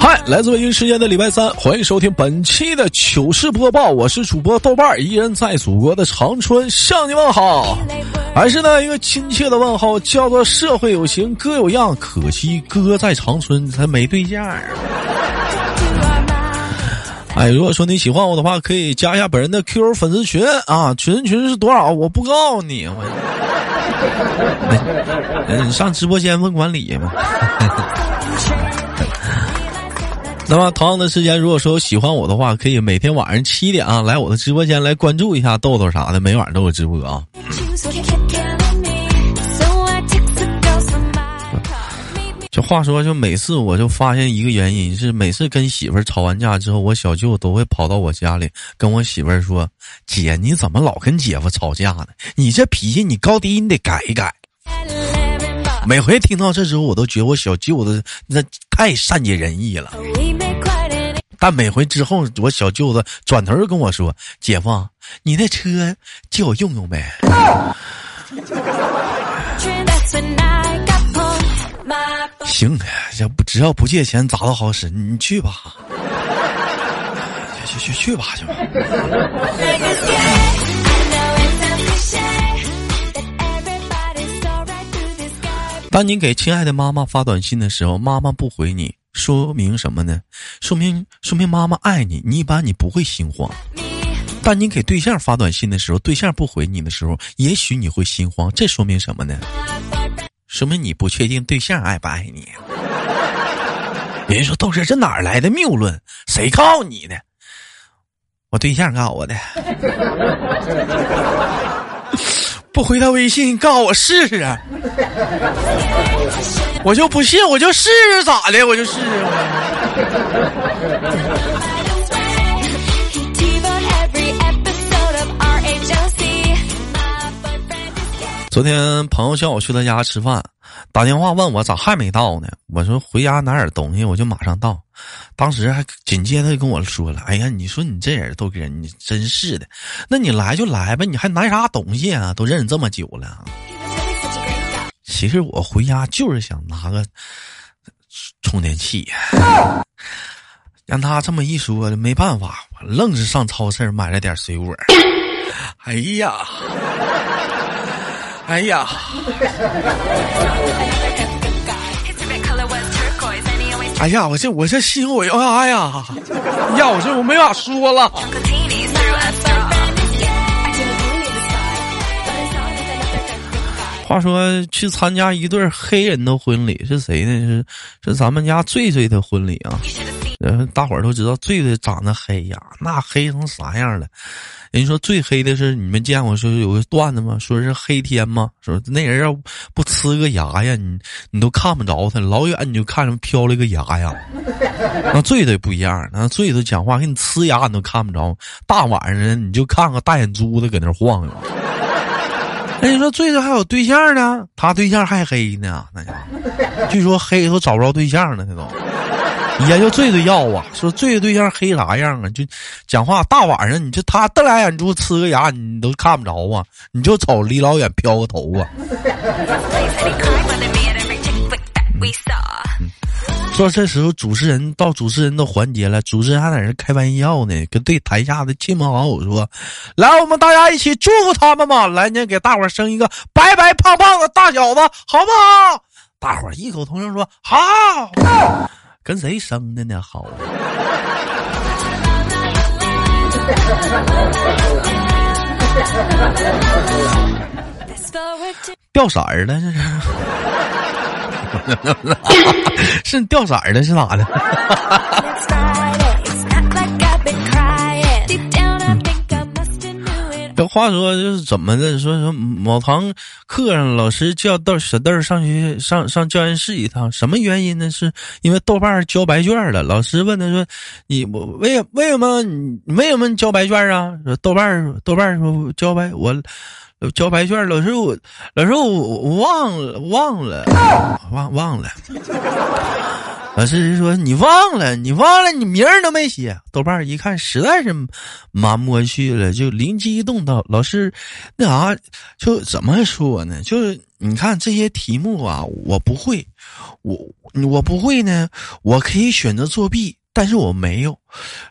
嗨，来自北京时间的礼拜三，欢迎收听本期的糗事播报，我是主播豆瓣儿，依然在祖国的长春向你问好，还是那一个亲切的问候，叫做社会有情哥有样，可惜哥在长春他没对象。哎，如果说你喜欢我的话，可以加一下本人的 QQ 粉丝群啊，群群是多少？我不告诉你，我，你上直播间问管理嘛。那么同样的时间，如果说喜欢我的话，可以每天晚上七点啊，来我的直播间来关注一下豆豆啥的，每晚都有直播啊。就话说，就每次我就发现一个原因是，每次跟媳妇儿吵完架之后，我小舅都会跑到我家里跟我媳妇儿说：“姐，你怎么老跟姐夫吵架呢？你这脾气，你高低你得改一改。”每回听到这之后，我都觉得我小舅子那太善解人意了。但每回之后，我小舅子转头跟我说：“姐夫，你那车借我用用呗。”行，这不只要不借钱，咋都好使。你去吧，去去去吧，去吧。当你给亲爱的妈妈发短信的时候，妈妈不回你，说明什么呢？说明说明妈妈爱你，你一般你不会心慌。当你给对象发短信的时候，对象不回你的时候，也许你会心慌，这说明什么呢？说明你不确定对象爱不爱你。人说豆哥这哪来的谬论？谁告诉你的？我对象告诉我的。不回他微信，告诉我试试。我就不信，我就试试咋的？我就试试。昨天朋友叫我去他家吃饭，打电话问我咋还没到呢？我说回家拿点东西，我就马上到。当时还紧接着跟我说了：“哎呀，你说你这人都给人，你真是的。那你来就来吧，你还拿啥东西啊？都认识这么久了。”其实我回家就是想拿个充电器。让他这么一说，没办法，我愣是上超市买了点水果。哎呀！哎呀！哎呀，我这我这心我要啥呀？呀，我这我没法说了。话说去参加一对黑人的婚礼是谁呢？是是咱们家醉醉的婚礼啊！大伙儿都知道醉醉长得黑呀，那黑成啥样了？人说最黑的是你们见过说有个段子吗？说是黑天吗？说那人要不呲个牙呀，你你都看不着他，老远你就看着飘了个牙呀。那醉的不一样，那醉的讲话给你呲牙你都看不着，大晚上你就看个大眼珠子搁那晃悠。那你说醉的还有对象呢？他对象还黑呢，那家伙 据说黑都找不着对象了，他都。研究醉的要啊，说醉的对象黑啥样啊？就讲话大晚上，你就他瞪俩眼珠，呲个牙，你都看不着啊！你就瞅离老远飘个头啊。说这时候主持人到主持人的环节了，主持人还在那开玩笑呢，跟对台下的亲朋好友说：“来，我们大家一起祝福他们吧！来年给大伙生一个白白胖胖的大小子，好不好？”大伙异口同声说：“好。”跟谁生的呢？好，掉色儿了，这是 是掉色儿了，是咋的？话说就是怎么的？说说某堂课上，老师叫豆小豆上学上上教研室一趟，什么原因呢？是因为豆瓣交白卷了。老师问他说：“你我为为什么你为什么交白卷啊？”说豆瓣豆瓣说交白我交白卷。老师我老师我忘了忘了忘忘了。老师说你忘了，你忘了，你名儿都没写。豆瓣一看，实在是瞒不过去了，就灵机一动道：“老师，那啥，就怎么说呢？就是你看这些题目啊，我不会，我我不会呢，我可以选择作弊。”但是我没有，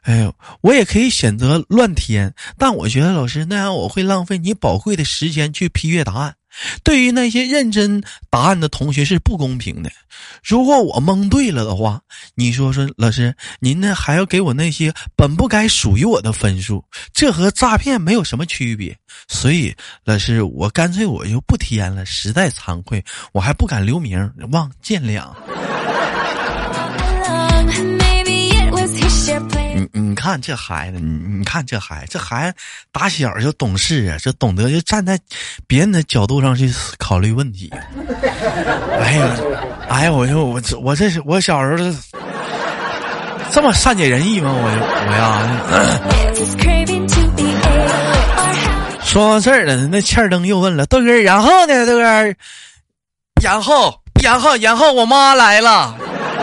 哎呦，我也可以选择乱填，但我觉得老师那样我会浪费你宝贵的时间去批阅答案，对于那些认真答案的同学是不公平的。如果我蒙对了的话，你说说，老师您呢还要给我那些本不该属于我的分数，这和诈骗没有什么区别。所以老师，我干脆我就不填了，实在惭愧，我还不敢留名，望见谅。你你看这孩子，你你看这孩子，这孩子打小就懂事啊，就懂得就站在别人的角度上去考虑问题。哎呀，哎呀，我就我我这是我小时候这么善解人意吗？我我呀。说完事儿了，那欠儿灯又问了豆哥，然后呢，豆哥，然后然后然后我妈来了，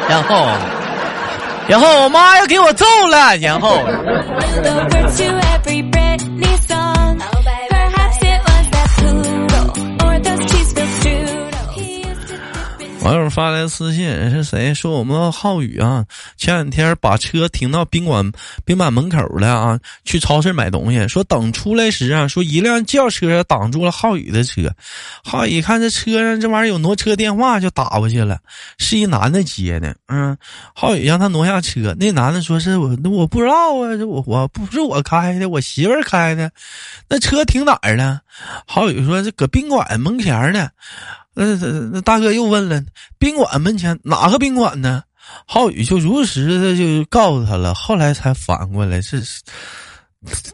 然后。然后我妈要给我揍了，然后。发来私信是谁说我们浩宇啊？前两天把车停到宾馆宾馆门口了啊，去超市买东西。说等出来时啊，说一辆轿车挡住了浩宇的车。浩宇一看这车上这玩意儿有挪车电话，就打过去了，是一男的接的。嗯，浩宇让他挪下车，那男的说是我那我不知道啊，这我我不是我开的，我媳妇开的。那车停哪儿了？浩宇说这搁宾馆门前呢。那那那大哥又问了，宾馆门前哪个宾馆呢？浩宇就如实的就告诉他了，后来才反过来是，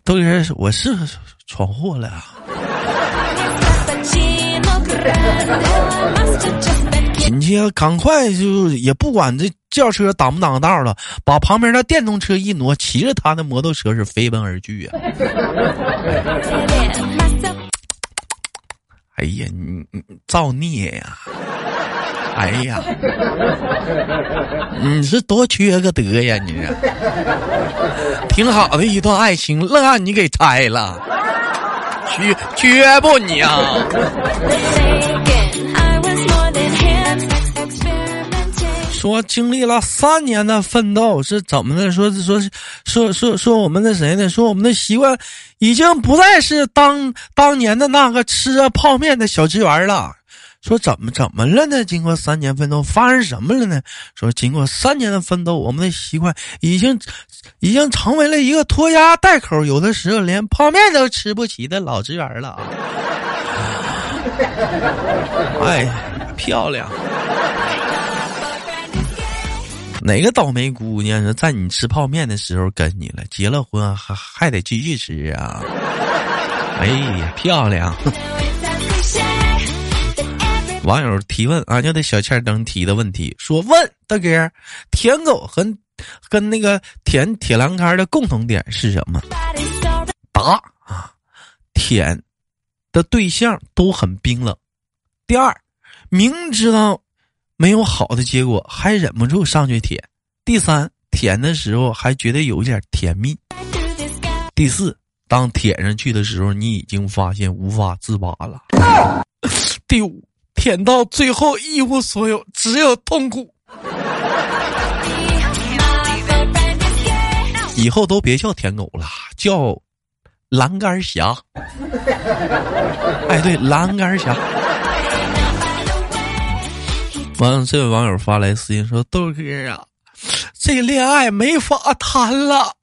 都是我是闯祸了。紧接赶快就也不管这轿车挡不挡道了，把旁边的电动车一挪，骑着他的摩托车是飞奔而去啊。哎呀，你你造孽呀！哎呀，你是多缺个德呀！你这挺好的一段爱情，愣让你给拆了，缺缺不你啊？说经历了三年的奋斗是怎么的？说是说是说说说我们的谁呢？说我们的习惯已经不再是当当年的那个吃着泡面的小职员了。说怎么怎么了呢？经过三年奋斗，发生什么了呢？说经过三年的奋斗，我们的习惯已经已经成为了一个拖家带口，有的时候连泡面都吃不起的老职员了。哎，漂亮。哪个倒霉姑娘在你吃泡面的时候跟你了？结了婚还还得继续吃啊？哎呀，漂亮！网友提问啊，就得小欠灯提的问题，说问大哥，舔狗和跟那个舔铁栏杆的共同点是什么？答啊，舔的对象都很冰冷。第二，明知道。没有好的结果，还忍不住上去舔。第三，舔的时候还觉得有一点甜蜜。第四，当舔上去的时候，你已经发现无法自拔了。第五，舔到最后一无所有，只有痛苦。以后都别叫舔狗了，叫栏杆侠。哎，对，栏杆侠。完了，这位网友发来私信说：“豆哥啊，这恋爱没法谈了。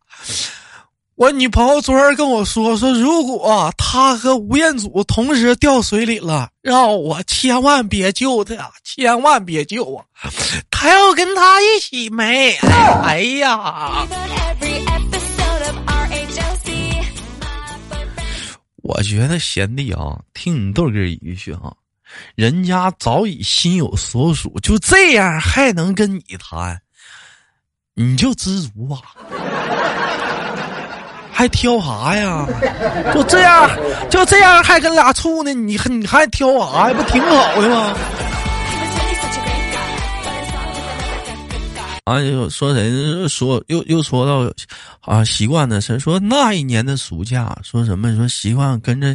我女朋友昨儿跟我说，说如果她和吴彦祖同时掉水里了，让我千万别救她，千万别救啊！她要跟他一起没？哎呀！我觉得贤弟啊，听你豆哥一句啊。”人家早已心有所属，就这样还能跟你谈，你就知足吧，还挑啥呀？就这样，就这样还跟俩处呢？你你还挑啥呀？不挺好的吗？啊，又说谁说又又说到啊习惯的事，说那一年的暑假，说什么说习惯跟着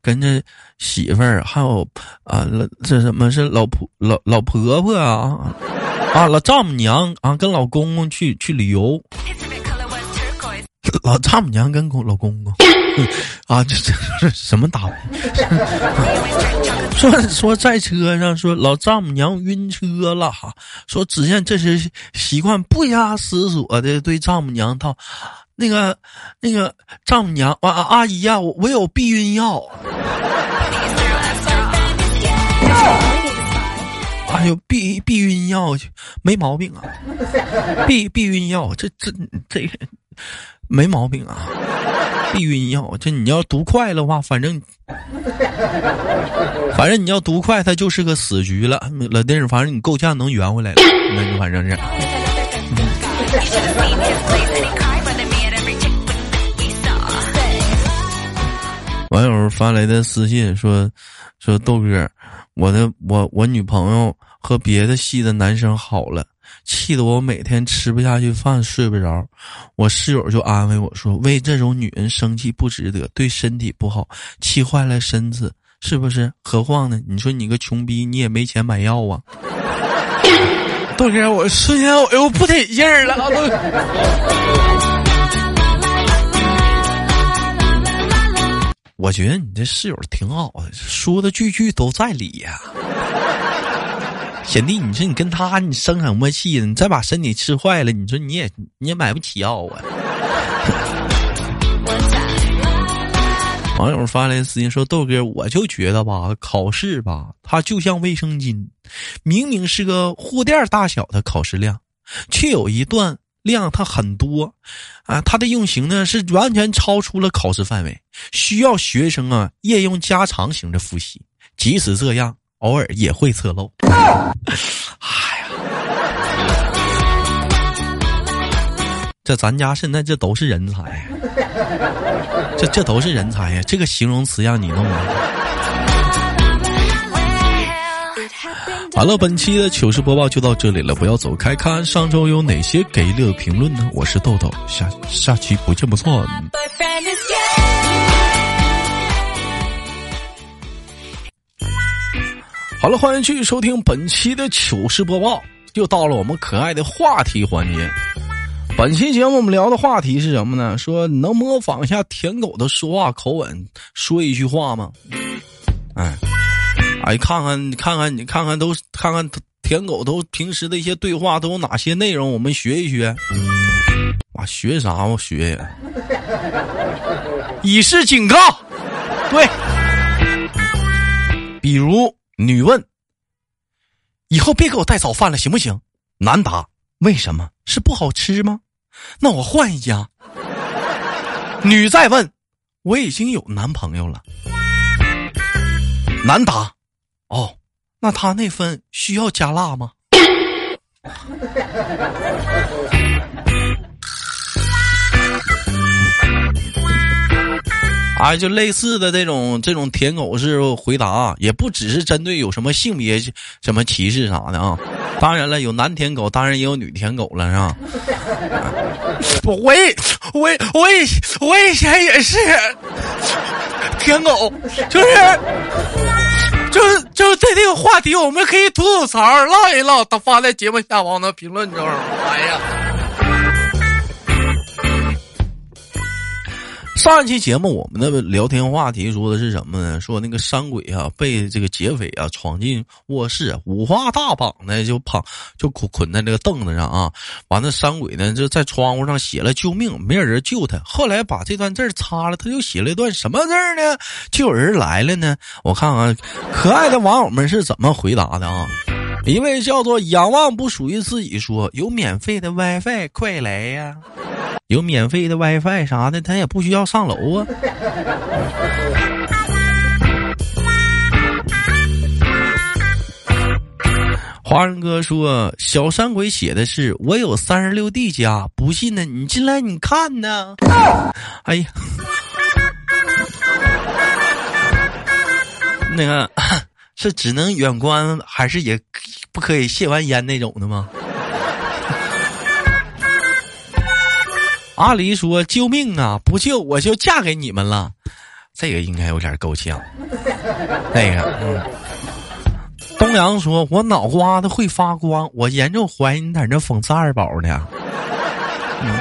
跟着媳妇儿，还有啊这什么是老婆老老婆婆啊啊老丈母娘啊跟老公公去去旅游。老丈母娘跟公老公公 啊，这这是什么打？说说在车上说老丈母娘晕车了哈，说只见这时习惯不加思索的对丈母娘道：“那个那个丈母娘啊阿姨呀，我我有避孕药。”哎呦，避避孕药没毛病啊，避避孕药这这这。没毛病啊，避孕药。这你要读快的话，反正反正你要读快，它就是个死局了。老弟儿，反正你够呛能圆回来了。那就反正是。网友发来的私信说：“说豆哥，我的我我女朋友和别的系的男生好了。”气得我每天吃不下去饭，睡不着。我室友就安慰我说：“为这种女人生气不值得，对身体不好，气坏了身子，是不是？何况呢？你说你个穷逼，你也没钱买药啊。”豆哥，我瞬间我又不得劲儿了。我觉得你这室友挺好的，说的句句都在理呀。贤弟，你说你跟他你生什么气呢？你再把身体吃坏了，你说你也你也买不起药啊！网友发来私信说：“豆哥，我就觉得吧，考试吧，它就像卫生巾，明明是个护垫大小的考试量，却有一段量它很多，啊，它的用型呢是完全超出了考试范围，需要学生啊夜用加长型的复习。即使这样。”偶尔也会侧漏。哎呀，这咱家现在这都是人才，这这都是人才呀！这个形容词让你弄的。好了，本期的糗事播报就到这里了，不要走开，看上周有哪些给力的评论呢？我是豆豆，下下期不见不散。好了，欢迎继续收听本期的糗事播报。又到了我们可爱的话题环节。本期节目我们聊的话题是什么呢？说能模仿一下舔狗的说话口吻，说一句话吗？哎，哎，看看你，看看，你看看，都看看舔狗都平时的一些对话都有哪些内容？我们学一学。啊，学啥？我学呀。以示警告。对，比如。女问：“以后别给我带早饭了，行不行？”男答：“为什么？是不好吃吗？那我换一家。”女再问：“我已经有男朋友了。”男答：“哦，那他那份需要加辣吗？”啊，就类似的这种这种舔狗式回答，也不只是针对有什么性别什么歧视啥的啊。当然了，有男舔狗，当然也有女舔狗了，是吧？我也，我我以我以前也是舔狗，就是就是就是对这个话题，我们可以吐吐槽，唠一唠，他发在节目下方的评论中。哎呀。上一期节目，我们的聊天话题说的是什么呢？说那个山鬼啊，被这个劫匪啊闯进卧室，五花大绑的就绑就捆捆在这个凳子上啊。完了，山鬼呢就在窗户上写了救命，没有人救他。后来把这段字擦了，他又写了一段什么字呢？就有人来了呢。我看看可爱的网友们是怎么回答的啊？一位叫做仰望不属于自己说：“有免费的 WiFi，快来呀！”有免费的 WiFi 啥的，他也不需要上楼啊。华人哥说：“小山鬼写的是我有三十六 D 加，不信呢，你进来你看呢。”哎呀，那个是只能远观，还是也不可以卸完烟那种的吗？阿狸说：“救命啊！不救我就嫁给你们了。”这个应该有点够呛。那个，嗯。东阳说：“我脑瓜子会发光，我严重怀疑你在那讽刺二宝呢。嗯”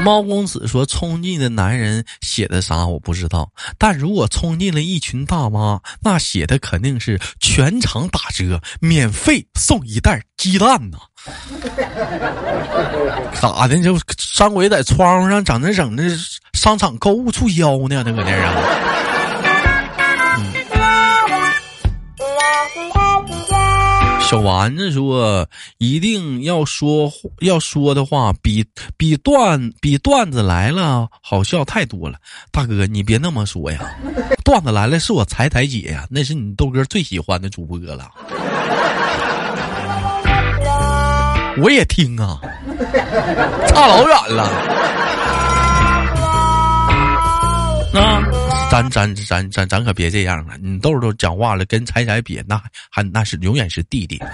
猫公子说：“冲进的男人写的啥我不知道，但如果冲进了一群大妈，那写的肯定是全场打折，免费送一袋鸡蛋呢。咋的？就张伟在窗户上整那整那商场购物促销呢？那搁那啊？”小丸子说：“一定要说要说的话，比比段比段子来了好笑太多了。大哥，你别那么说呀！段子来了是我彩彩姐呀，那是你豆哥最喜欢的主播了。我也听啊，差老远了。啊。”咱咱咱咱咱可别这样啊！你豆豆讲话了，跟彩彩比，那还那是永远是弟弟。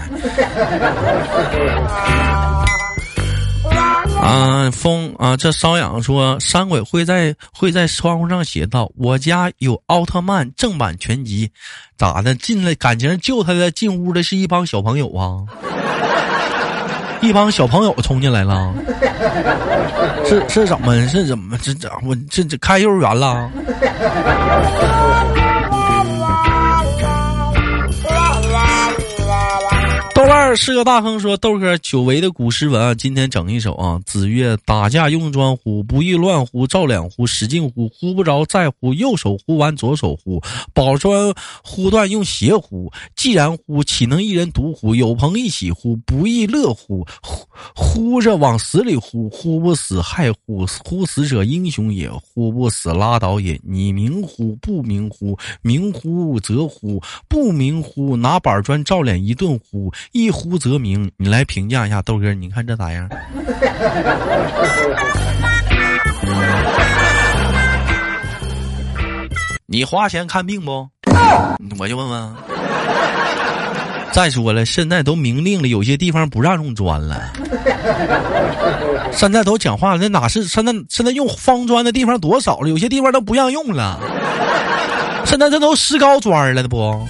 啊，风啊，这瘙痒说山鬼会在会在窗户上写道：“我家有奥特曼正版全集。”咋的？进来感情救他的进屋的是一帮小朋友啊？一帮小朋友冲进来了，是是怎么是怎么这这我这这开幼儿园了？是个大亨，说豆哥久违的古诗文啊，今天整一首啊。子曰：“打架用砖乎？不亦乱乎？照脸乎？使劲乎？呼不着再乎？右手呼完左手乎？宝砖呼断用鞋乎？既然乎，岂能一人独乎？有朋一起乎？不亦乐乎？呼呼着往死里呼，呼不死害乎？呼死者英雄也，呼不死拉倒也。你明乎？不明乎？明乎则乎？不明乎？拿板砖照脸一顿呼。”一呼呼则鸣，你来评价一下豆哥，你看这咋样？你花钱看病不？我就问问。再说了，现在都明令了，有些地方不让用砖了。现在都讲话了，那哪是现在？现在用方砖的地方多少了？有些地方都不让用了。现在这都石膏砖了，不？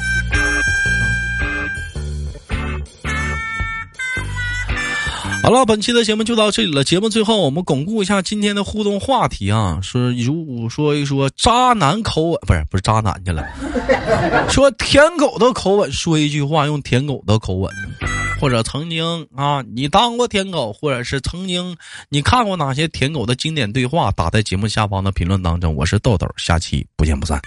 好了，本期的节目就到这里了。节目最后，我们巩固一下今天的互动话题啊，说如果说一说渣男口吻，不是不是渣男去了，说舔狗的口吻，说一句话用舔狗的口吻，或者曾经啊你当过舔狗，或者是曾经你看过哪些舔狗的经典对话，打在节目下方的评论当中。我是豆豆，下期不见不散。